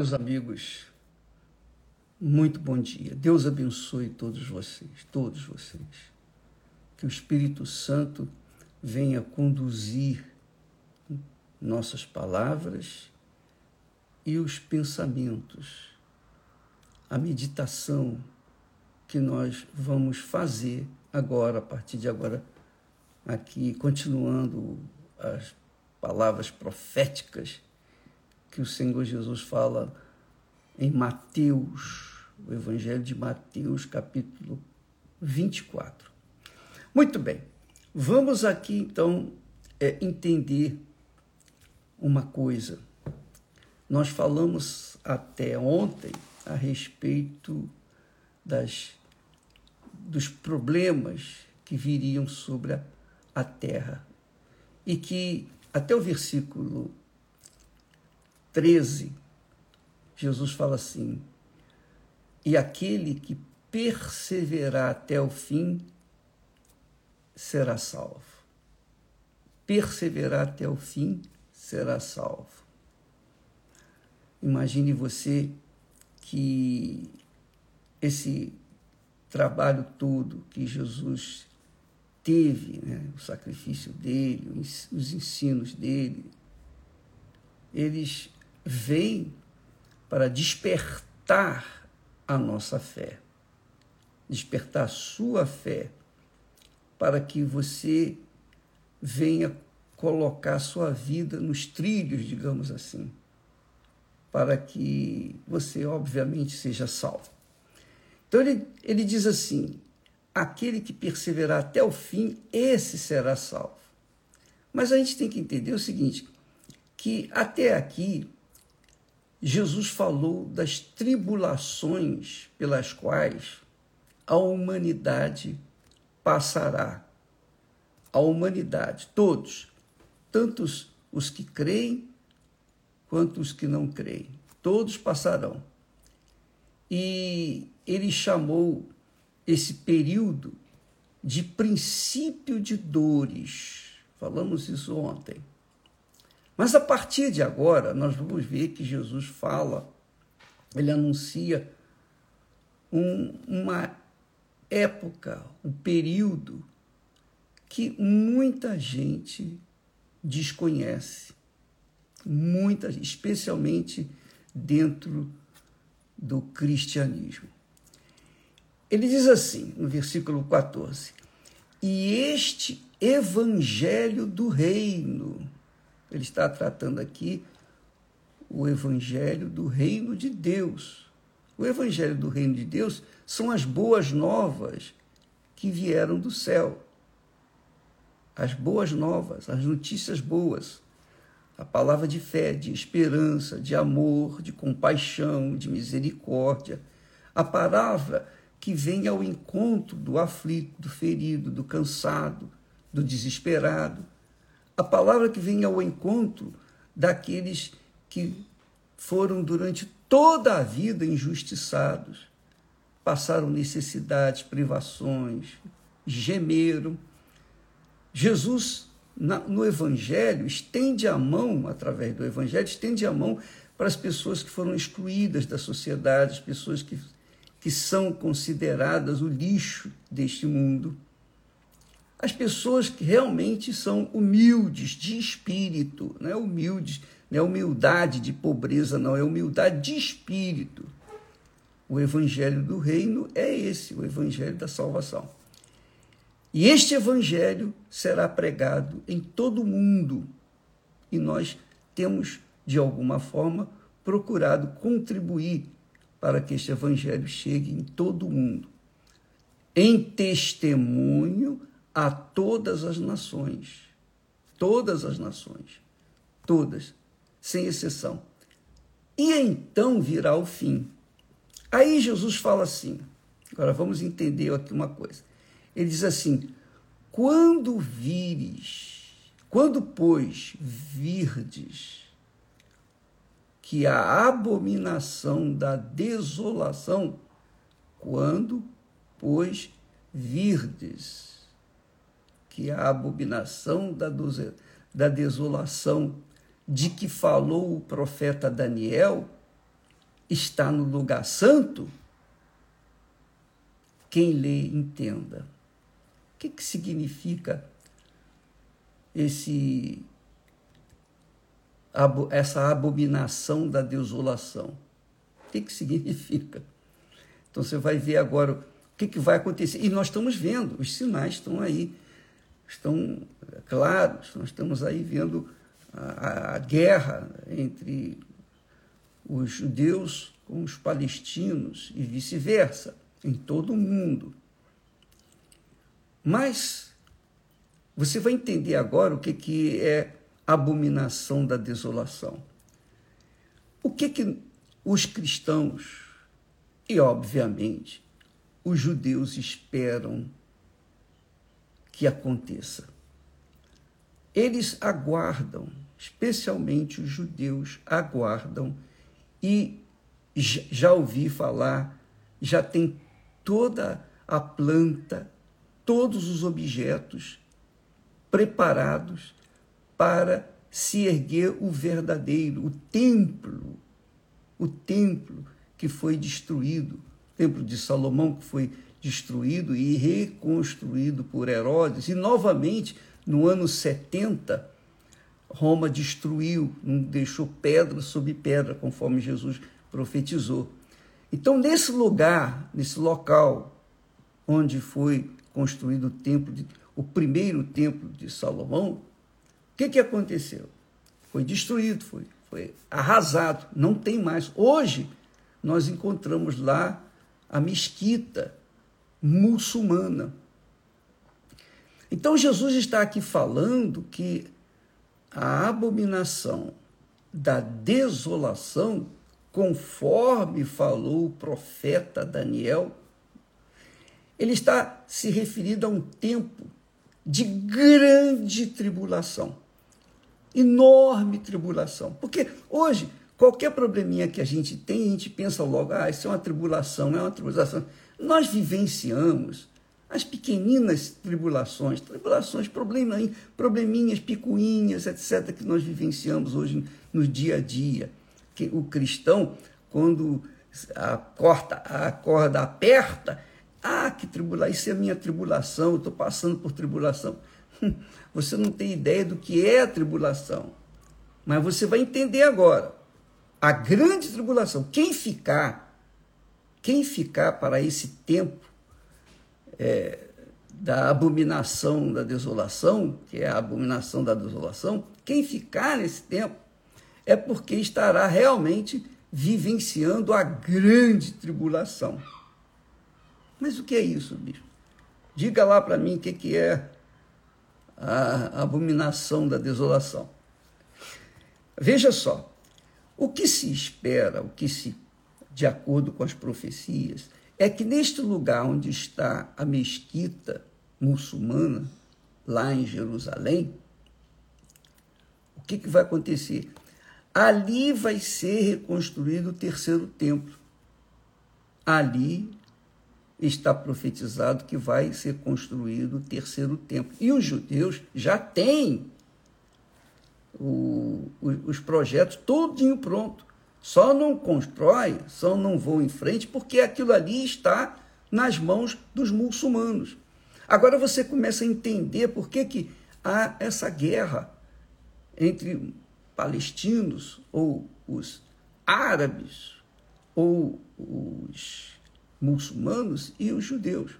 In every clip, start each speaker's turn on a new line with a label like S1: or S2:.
S1: Meus amigos, muito bom dia. Deus abençoe todos vocês, todos vocês. Que o Espírito Santo venha conduzir nossas palavras e os pensamentos, a meditação que nós vamos fazer agora, a partir de agora, aqui, continuando as palavras proféticas que o Senhor Jesus fala em Mateus, o Evangelho de Mateus, capítulo 24. Muito bem, vamos aqui então é, entender uma coisa. Nós falamos até ontem a respeito das, dos problemas que viriam sobre a, a terra e que até o versículo 13, Jesus fala assim: E aquele que perseverar até o fim será salvo. Perseverar até o fim será salvo. Imagine você que esse trabalho todo que Jesus teve, né, o sacrifício dele, os ensinos dele, eles vêm para despertar a nossa fé, despertar a sua fé, para que você venha colocar sua vida nos trilhos, digamos assim, para que você, obviamente, seja salvo. Então ele, ele diz assim: aquele que perseverar até o fim, esse será salvo. Mas a gente tem que entender o seguinte: que até aqui Jesus falou das tribulações pelas quais a humanidade passará. A humanidade, todos, tanto os que creem quanto os que não creem, todos passarão. E ele chamou esse período de princípio de dores. Falamos isso ontem. Mas a partir de agora, nós vamos ver que Jesus fala, ele anuncia um, uma época, um período que muita gente desconhece, muita, especialmente dentro do cristianismo. Ele diz assim, no versículo 14: E este evangelho do reino, ele está tratando aqui o evangelho do reino de Deus. O evangelho do reino de Deus são as boas novas que vieram do céu. As boas novas, as notícias boas. A palavra de fé, de esperança, de amor, de compaixão, de misericórdia. A palavra que vem ao encontro do aflito, do ferido, do cansado, do desesperado a palavra que vem ao encontro daqueles que foram durante toda a vida injustiçados, passaram necessidades, privações, gemeram. Jesus, no Evangelho, estende a mão, através do Evangelho, estende a mão para as pessoas que foram excluídas da sociedade, as pessoas que, que são consideradas o lixo deste mundo as pessoas que realmente são humildes de espírito, não é humildes, não é humildade de pobreza, não, é humildade de espírito. O evangelho do reino é esse, o evangelho da salvação. E este evangelho será pregado em todo o mundo. E nós temos, de alguma forma, procurado contribuir para que este evangelho chegue em todo o mundo. Em testemunho a todas as nações. Todas as nações. Todas, sem exceção. E então virá o fim. Aí Jesus fala assim. Agora vamos entender aqui uma coisa. Ele diz assim: quando vires, quando, pois, virdes que a abominação da desolação, quando, pois, virdes que a abominação da, da desolação de que falou o profeta Daniel, está no lugar santo, quem lê entenda. O que, que significa esse, essa abominação da desolação? O que, que significa? Então você vai ver agora o que, que vai acontecer. E nós estamos vendo, os sinais estão aí, estão claros, nós estamos aí vendo a, a guerra entre os judeus com os palestinos e vice-versa, em todo o mundo. Mas você vai entender agora o que, que é abominação da desolação. O que, que os cristãos e, obviamente, os judeus esperam que aconteça? Eles aguardam, especialmente os judeus aguardam e já ouvi falar, já tem toda a planta, todos os objetos preparados para se erguer o verdadeiro, o templo, o templo que foi destruído, o templo de Salomão que foi e reconstruído por Herodes, e novamente no ano 70 Roma destruiu, não deixou pedra sobre pedra, conforme Jesus profetizou. Então, nesse lugar, nesse local onde foi construído o templo, de, o primeiro templo de Salomão, o que, que aconteceu? Foi destruído, foi, foi arrasado, não tem mais. Hoje, nós encontramos lá a mesquita muçulmana. Então, Jesus está aqui falando que a abominação da desolação, conforme falou o profeta Daniel, ele está se referindo a um tempo de grande tribulação, enorme tribulação. Porque hoje, qualquer probleminha que a gente tem, a gente pensa logo, ah, isso é uma tribulação, é uma tribulação. Nós vivenciamos as pequeninas tribulações, tribulações, probleminhas, probleminhas, picuinhas, etc., que nós vivenciamos hoje no dia a dia. Que o cristão, quando a corda, a corda aperta, ah, que tribulação, isso é a minha tribulação, eu estou passando por tribulação. Você não tem ideia do que é a tribulação. Mas você vai entender agora. A grande tribulação, quem ficar, quem ficar para esse tempo, é, da abominação da desolação, que é a abominação da desolação, quem ficar nesse tempo é porque estará realmente vivenciando a grande tribulação. Mas o que é isso, bicho? Diga lá para mim o que, que é a abominação da desolação. Veja só, o que se espera, o que se, de acordo com as profecias, é que neste lugar onde está a mesquita muçulmana, lá em Jerusalém, o que, que vai acontecer? Ali vai ser reconstruído o terceiro templo. Ali está profetizado que vai ser construído o terceiro templo. E os judeus já têm o, os projetos todinho pronto. Só não constrói, só não vão em frente, porque aquilo ali está nas mãos dos muçulmanos. Agora você começa a entender por que, que há essa guerra entre palestinos ou os árabes ou os muçulmanos e os judeus.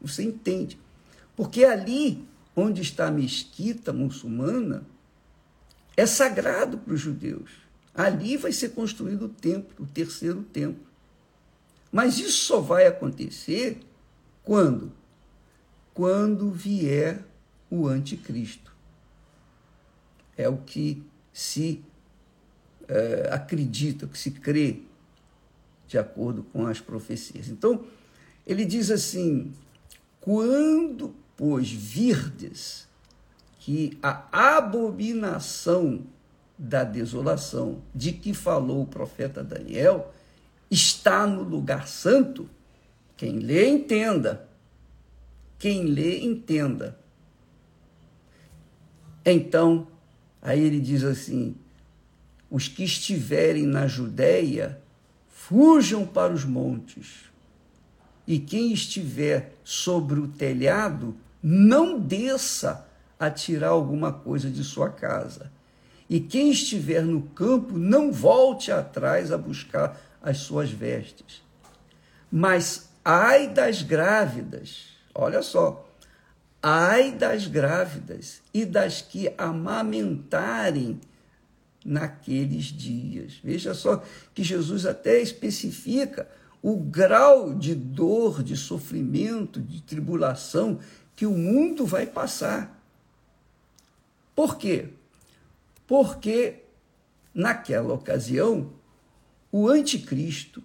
S1: Você entende? Porque ali onde está a mesquita muçulmana é sagrado para os judeus. Ali vai ser construído o templo, o terceiro templo. Mas isso só vai acontecer quando? Quando vier o anticristo. É o que se é, acredita, o que se crê, de acordo com as profecias. Então, ele diz assim: quando, pois, virdes que a abominação da desolação de que falou o profeta Daniel está no lugar santo, quem lê, entenda. Quem lê, entenda. Então, aí ele diz assim: os que estiverem na Judéia, fujam para os montes. E quem estiver sobre o telhado, não desça a tirar alguma coisa de sua casa. E quem estiver no campo, não volte atrás a buscar as suas vestes. Mas ai das grávidas, olha só, ai das grávidas e das que amamentarem naqueles dias. Veja só que Jesus até especifica o grau de dor, de sofrimento, de tribulação que o mundo vai passar. Por quê? Porque naquela ocasião o anticristo,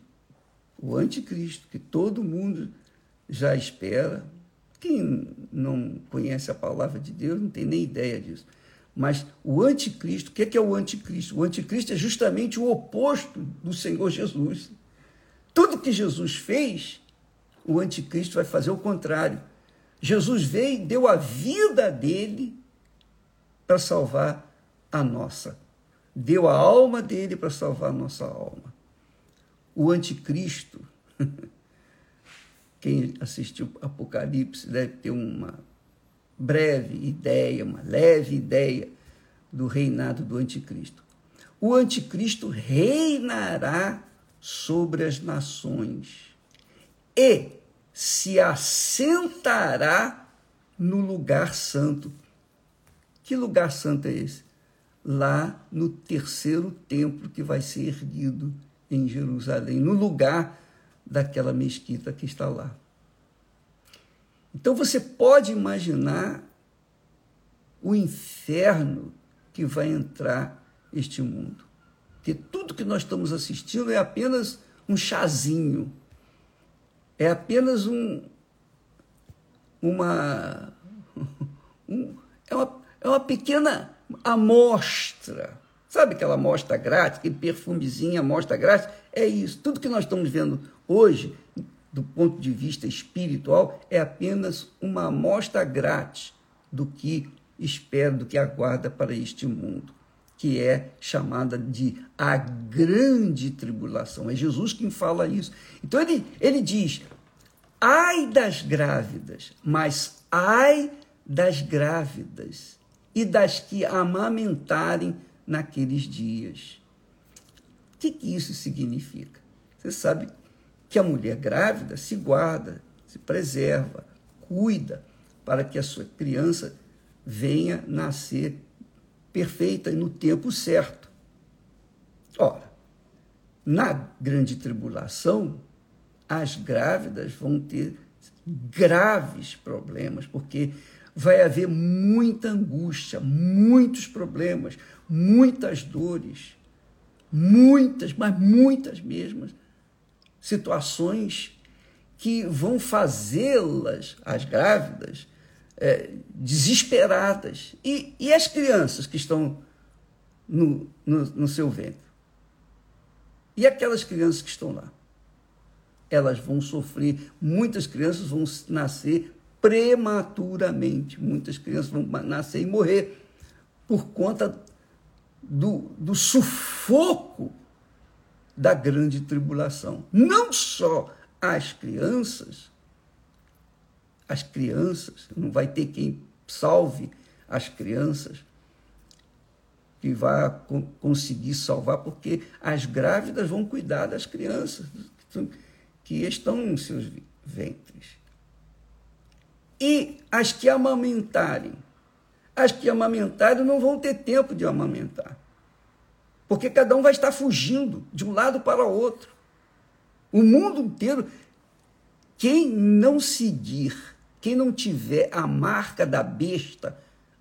S1: o anticristo que todo mundo já espera, quem não conhece a palavra de Deus não tem nem ideia disso mas o anticristo, o que é o anticristo? O anticristo é justamente o oposto do Senhor Jesus. Tudo que Jesus fez, o anticristo vai fazer o contrário. Jesus veio deu a vida dele para salvar a nossa. Deu a alma dele para salvar a nossa alma. O anticristo, quem assistiu Apocalipse deve ter uma breve ideia, uma leve ideia do reinado do anticristo. O anticristo reinará sobre as nações e se assentará no lugar santo. Que lugar santo é esse? Lá no terceiro templo que vai ser erguido em Jerusalém, no lugar daquela mesquita que está lá. Então você pode imaginar o inferno que vai entrar este mundo. Que tudo que nós estamos assistindo é apenas um chazinho, é apenas um, uma, um, é uma, é uma pequena amostra. Sabe aquela amostra grátis, aquele perfumezinho, amostra grátis? É isso. Tudo que nós estamos vendo hoje do ponto de vista espiritual, é apenas uma amostra grátis do que espera, do que aguarda para este mundo, que é chamada de a grande tribulação. É Jesus quem fala isso. Então ele, ele diz: ai das grávidas, mas ai das grávidas e das que amamentarem naqueles dias. O que, que isso significa? Você sabe que a mulher grávida se guarda, se preserva, cuida para que a sua criança venha nascer perfeita e no tempo certo. Ora, na grande tribulação, as grávidas vão ter graves problemas, porque vai haver muita angústia, muitos problemas, muitas dores, muitas, mas muitas mesmas, situações que vão fazê-las, as grávidas, é, desesperadas. E, e as crianças que estão no, no, no seu ventre? E aquelas crianças que estão lá? Elas vão sofrer, muitas crianças vão nascer prematuramente, muitas crianças vão nascer e morrer por conta do, do sufoco da grande tribulação. Não só as crianças, as crianças, não vai ter quem salve as crianças, que vai conseguir salvar, porque as grávidas vão cuidar das crianças que estão em seus ventres. E as que amamentarem, as que amamentarem não vão ter tempo de amamentar. Porque cada um vai estar fugindo de um lado para o outro. O mundo inteiro, quem não seguir, quem não tiver a marca da besta,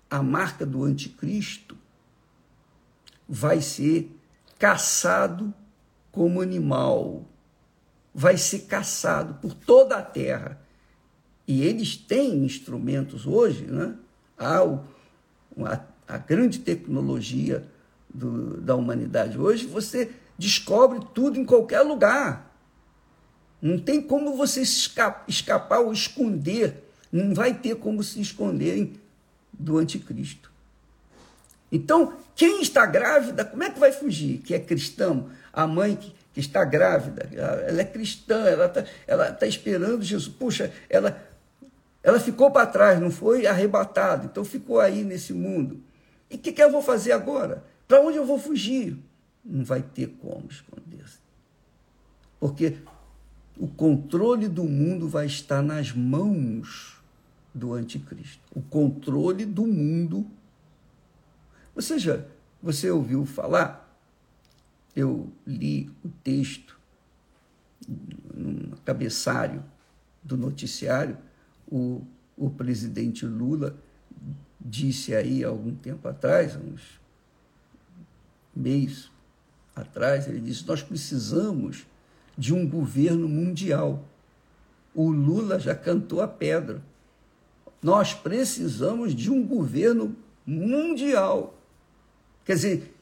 S1: a marca do anticristo, vai ser caçado como animal, vai ser caçado por toda a terra. E eles têm instrumentos hoje, né? Há o, a, grande tecnologia do, da humanidade hoje, você descobre tudo em qualquer lugar. Não tem como você escapar, ou esconder. Não vai ter como se esconderem do anticristo. Então, quem está grávida, como é que vai fugir? Que é cristão, a mãe que, que está grávida, ela é cristã, ela está ela tá esperando Jesus. Puxa, ela, ela ficou para trás, não foi arrebatada, então ficou aí nesse mundo. E o que, que eu vou fazer agora? Para onde eu vou fugir? Não vai ter como esconder-se. Porque o controle do mundo vai estar nas mãos do anticristo. O controle do mundo. Você já, você ouviu falar? Eu li o texto no cabeçário do noticiário, o, o presidente Lula disse aí algum tempo atrás, uns meses atrás, ele disse: Nós precisamos de um governo mundial. O Lula já cantou a pedra. Nós precisamos de um governo mundial. Quer dizer,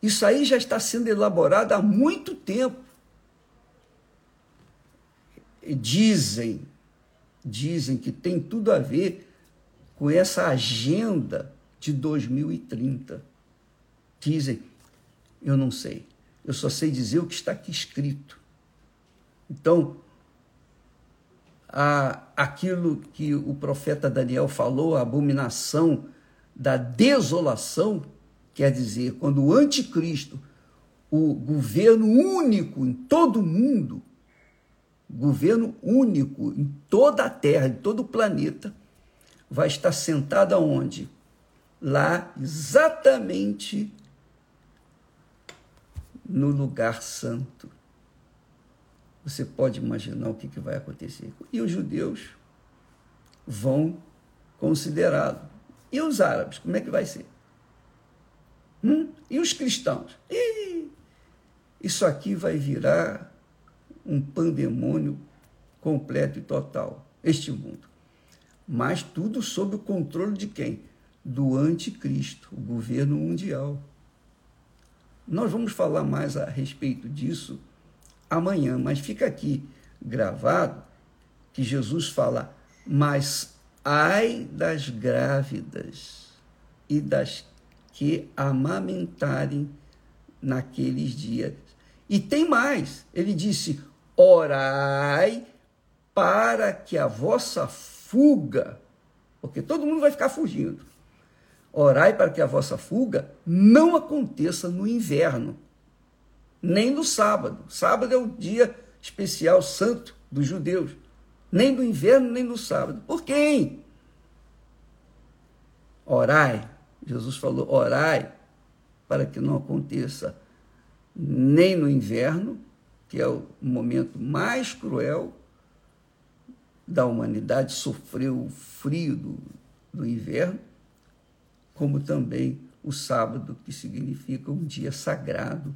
S1: isso aí já está sendo elaborado há muito tempo. Dizem, dizem que tem tudo a ver com essa agenda de 2030. Dizem, eu não sei. Eu só sei dizer o que está aqui escrito. Então, a, aquilo que o profeta Daniel falou, a abominação da desolação, quer dizer, quando o anticristo, o governo único em todo o mundo, governo único em toda a Terra, em todo o planeta, vai estar sentado aonde? Lá, exatamente no lugar santo. Você pode imaginar o que, que vai acontecer. E os judeus vão considerá-lo. E os árabes, como é que vai ser? Hum? E os cristãos? E isso aqui vai virar um pandemônio completo e total, este mundo. Mas tudo sob o controle de quem? Do anticristo, o governo mundial. Nós vamos falar mais a respeito disso amanhã, mas fica aqui gravado que Jesus fala: Mas ai das grávidas e das que amamentarem naqueles dias. E tem mais, ele disse: Orai para que a vossa fuga, porque todo mundo vai ficar fugindo Orai para que a vossa fuga não aconteça no inverno, nem no sábado. Sábado é o dia especial santo dos judeus. Nem no inverno, nem no sábado. Por quem? Orai. Jesus falou: orai para que não aconteça nem no inverno, que é o momento mais cruel da humanidade, sofreu o frio do, do inverno, como também o sábado, que significa um dia sagrado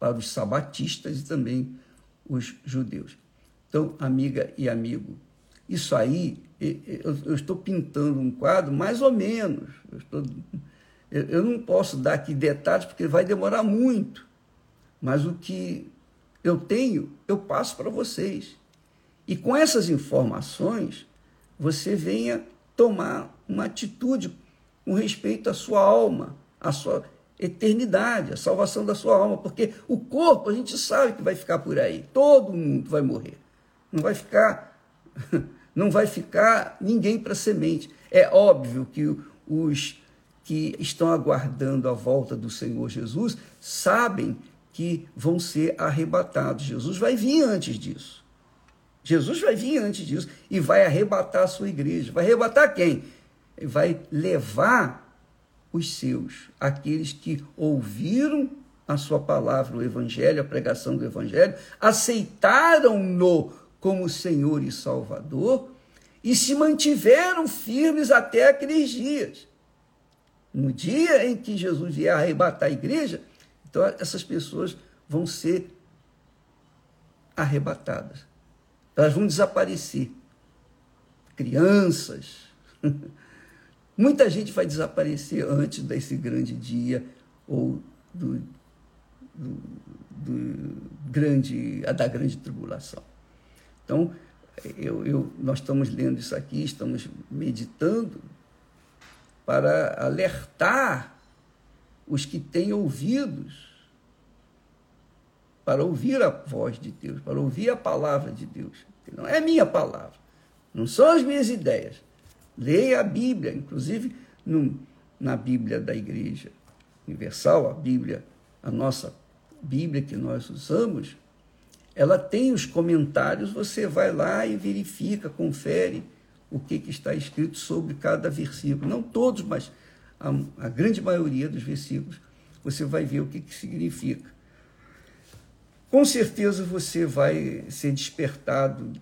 S1: para os sabatistas e também os judeus. Então, amiga e amigo, isso aí, eu estou pintando um quadro mais ou menos. Eu, estou, eu não posso dar aqui detalhes porque vai demorar muito, mas o que eu tenho, eu passo para vocês. E com essas informações, você venha tomar uma atitude com respeito à sua alma, à sua eternidade, à salvação da sua alma, porque o corpo a gente sabe que vai ficar por aí, todo mundo vai morrer. Não vai ficar não vai ficar ninguém para semente. É óbvio que os que estão aguardando a volta do Senhor Jesus sabem que vão ser arrebatados. Jesus vai vir antes disso. Jesus vai vir antes disso e vai arrebatar a sua igreja. Vai arrebatar quem? vai levar os seus, aqueles que ouviram a sua palavra, o Evangelho, a pregação do Evangelho, aceitaram-no como Senhor e Salvador e se mantiveram firmes até aqueles dias. No dia em que Jesus vier arrebatar a igreja, então essas pessoas vão ser arrebatadas. Elas vão desaparecer. Crianças, Muita gente vai desaparecer antes desse grande dia ou do, do, do grande, da grande tribulação. Então, eu, eu, nós estamos lendo isso aqui, estamos meditando para alertar os que têm ouvidos para ouvir a voz de Deus, para ouvir a palavra de Deus. Não é minha palavra, não são as minhas ideias. Leia a Bíblia, inclusive no, na Bíblia da Igreja Universal, a Bíblia, a nossa Bíblia que nós usamos, ela tem os comentários, você vai lá e verifica, confere o que, que está escrito sobre cada versículo. Não todos, mas a, a grande maioria dos versículos, você vai ver o que, que significa. Com certeza você vai ser despertado,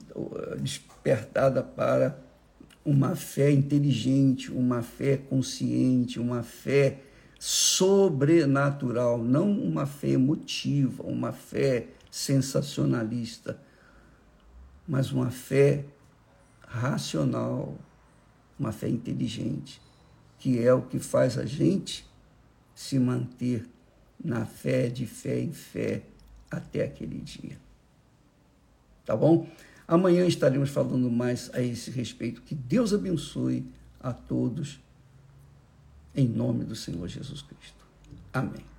S1: despertada para uma fé inteligente, uma fé consciente, uma fé sobrenatural, não uma fé emotiva, uma fé sensacionalista, mas uma fé racional, uma fé inteligente, que é o que faz a gente se manter na fé, de fé em fé, até aquele dia. Tá bom? Amanhã estaremos falando mais a esse respeito. Que Deus abençoe a todos, em nome do Senhor Jesus Cristo. Amém.